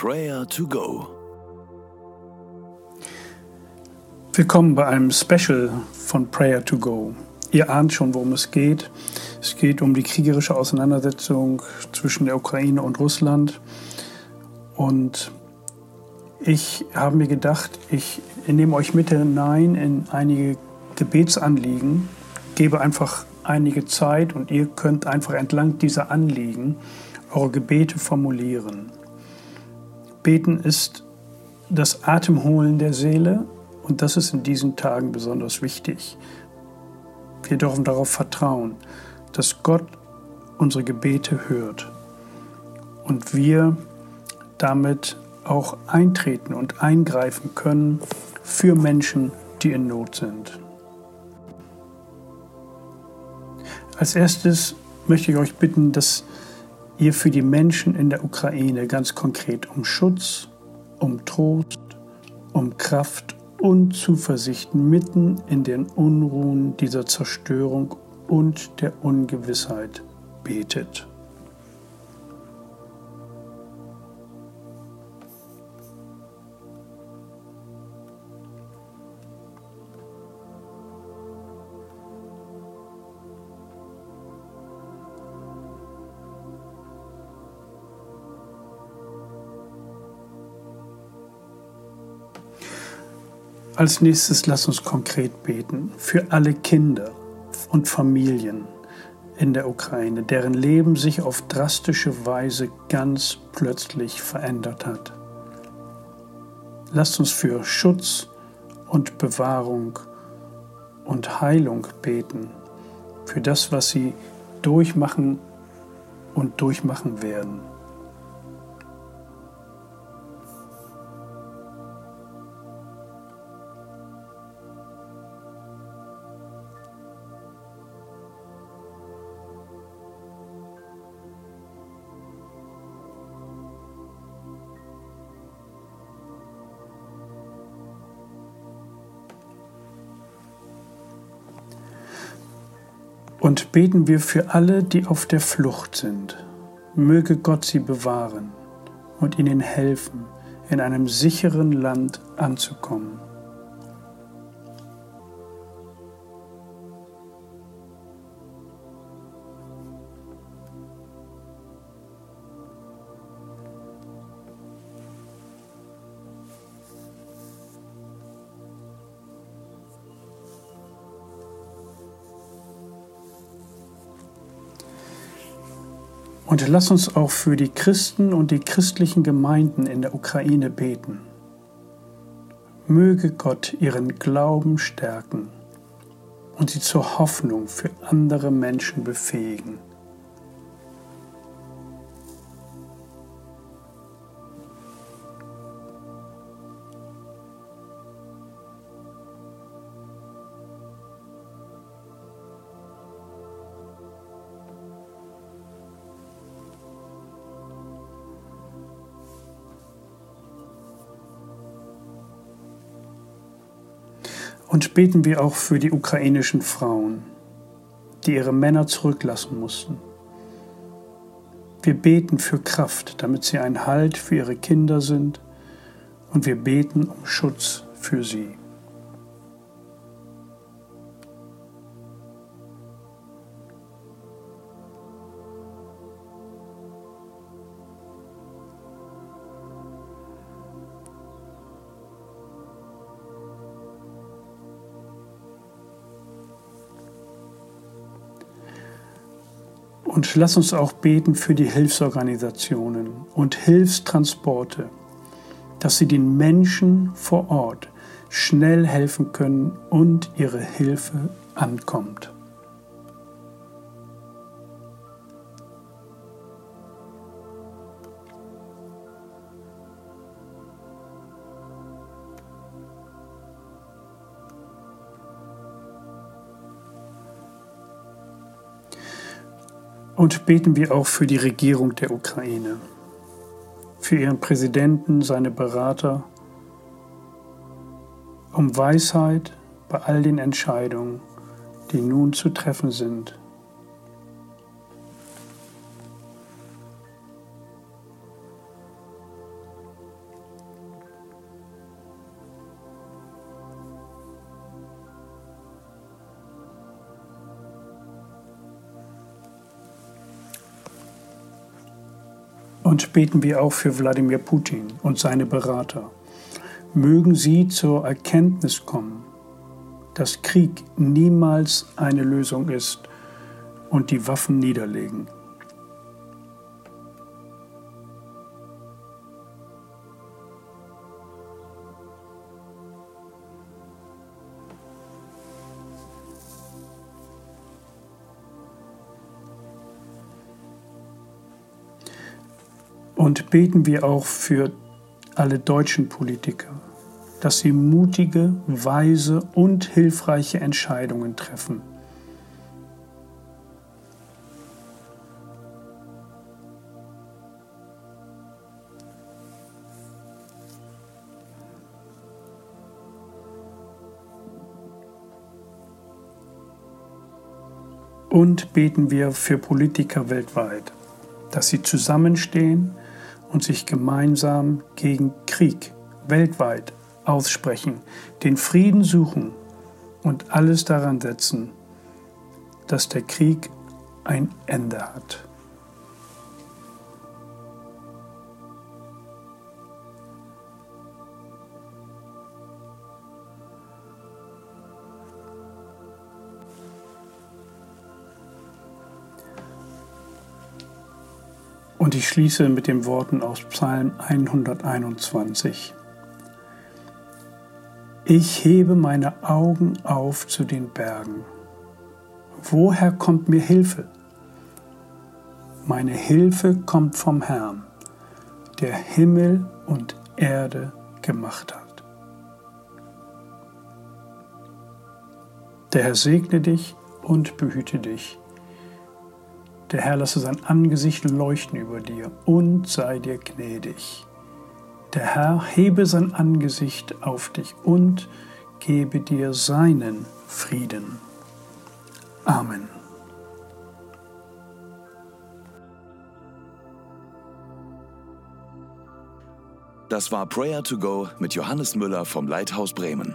Prayer to Go. Willkommen bei einem Special von Prayer to Go. Ihr ahnt schon, worum es geht. Es geht um die kriegerische Auseinandersetzung zwischen der Ukraine und Russland. Und ich habe mir gedacht, ich nehme euch mit hinein in einige Gebetsanliegen, gebe einfach einige Zeit und ihr könnt einfach entlang dieser Anliegen eure Gebete formulieren. Beten ist das Atemholen der Seele und das ist in diesen Tagen besonders wichtig. Wir dürfen darauf vertrauen, dass Gott unsere Gebete hört und wir damit auch eintreten und eingreifen können für Menschen, die in Not sind. Als erstes möchte ich euch bitten, dass ihr für die Menschen in der Ukraine ganz konkret um Schutz, um Trost, um Kraft und Zuversicht mitten in den Unruhen dieser Zerstörung und der Ungewissheit betet. Als nächstes lass uns konkret beten für alle Kinder und Familien in der Ukraine, deren Leben sich auf drastische Weise ganz plötzlich verändert hat. Lasst uns für Schutz und Bewahrung und Heilung beten, für das, was sie durchmachen und durchmachen werden. Und beten wir für alle, die auf der Flucht sind. Möge Gott sie bewahren und ihnen helfen, in einem sicheren Land anzukommen. Und lass uns auch für die Christen und die christlichen Gemeinden in der Ukraine beten. Möge Gott ihren Glauben stärken und sie zur Hoffnung für andere Menschen befähigen. Und beten wir auch für die ukrainischen Frauen, die ihre Männer zurücklassen mussten. Wir beten für Kraft, damit sie ein Halt für ihre Kinder sind, und wir beten um Schutz für sie. Und lass uns auch beten für die Hilfsorganisationen und Hilfstransporte, dass sie den Menschen vor Ort schnell helfen können und ihre Hilfe ankommt. Und beten wir auch für die Regierung der Ukraine, für ihren Präsidenten, seine Berater, um Weisheit bei all den Entscheidungen, die nun zu treffen sind. Und beten wir auch für Wladimir Putin und seine Berater. Mögen sie zur Erkenntnis kommen, dass Krieg niemals eine Lösung ist und die Waffen niederlegen. Und beten wir auch für alle deutschen Politiker, dass sie mutige, weise und hilfreiche Entscheidungen treffen. Und beten wir für Politiker weltweit, dass sie zusammenstehen und sich gemeinsam gegen Krieg weltweit aussprechen, den Frieden suchen und alles daran setzen, dass der Krieg ein Ende hat. Und ich schließe mit den Worten aus Psalm 121. Ich hebe meine Augen auf zu den Bergen. Woher kommt mir Hilfe? Meine Hilfe kommt vom Herrn, der Himmel und Erde gemacht hat. Der Herr segne dich und behüte dich. Der Herr lasse sein Angesicht leuchten über dir und sei dir gnädig. Der Herr hebe sein Angesicht auf dich und gebe dir seinen Frieden. Amen. Das war Prayer to Go mit Johannes Müller vom Leithaus Bremen.